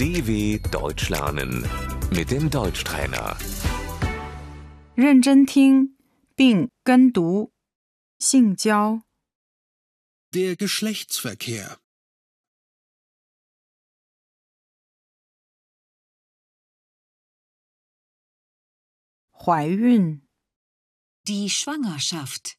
DW Deutsch lernen mit dem Deutschtrainer. 认真听并跟读。性交、 Der Geschlechtsverkehr. 怀孕、 Die Schwangerschaft.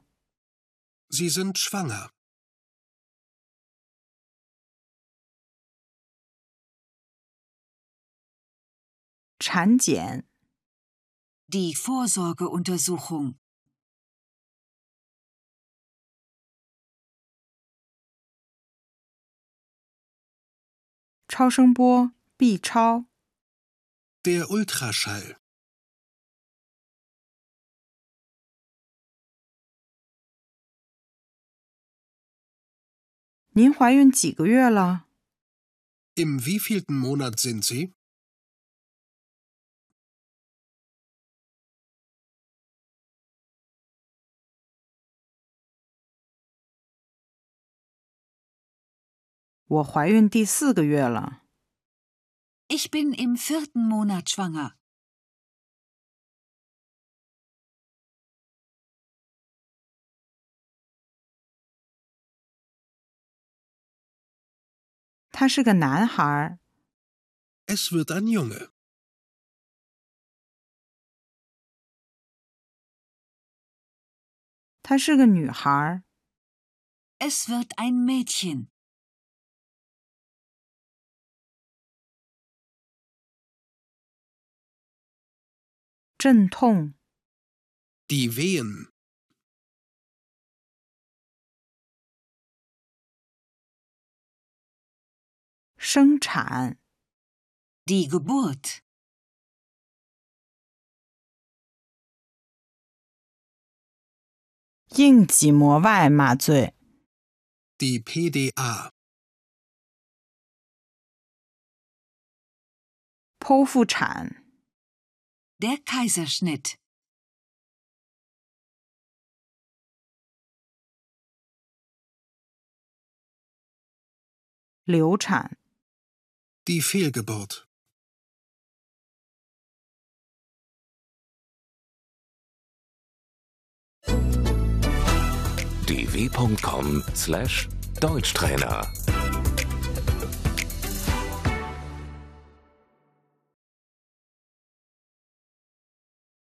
Sie sind schwanger. Die Vorsorgeuntersuchung. Der Ultraschall. 您怀孕几个月了？Im wievielten Monat sind Sie? 我怀孕第四个月了。Ich bin im vierten Monat schwanger. 他是个男孩儿，Es wird ein Junge. 她是个女孩儿。Es wird ein Mädchen. 阵痛、Die Wehen. 生产、Die Geburt. 硬脊膜外麻醉、Die PDA. 剖腹产、Der Kaiserschnitt. 流产、Die Fehlgeburt. dw.com/deutschtrainer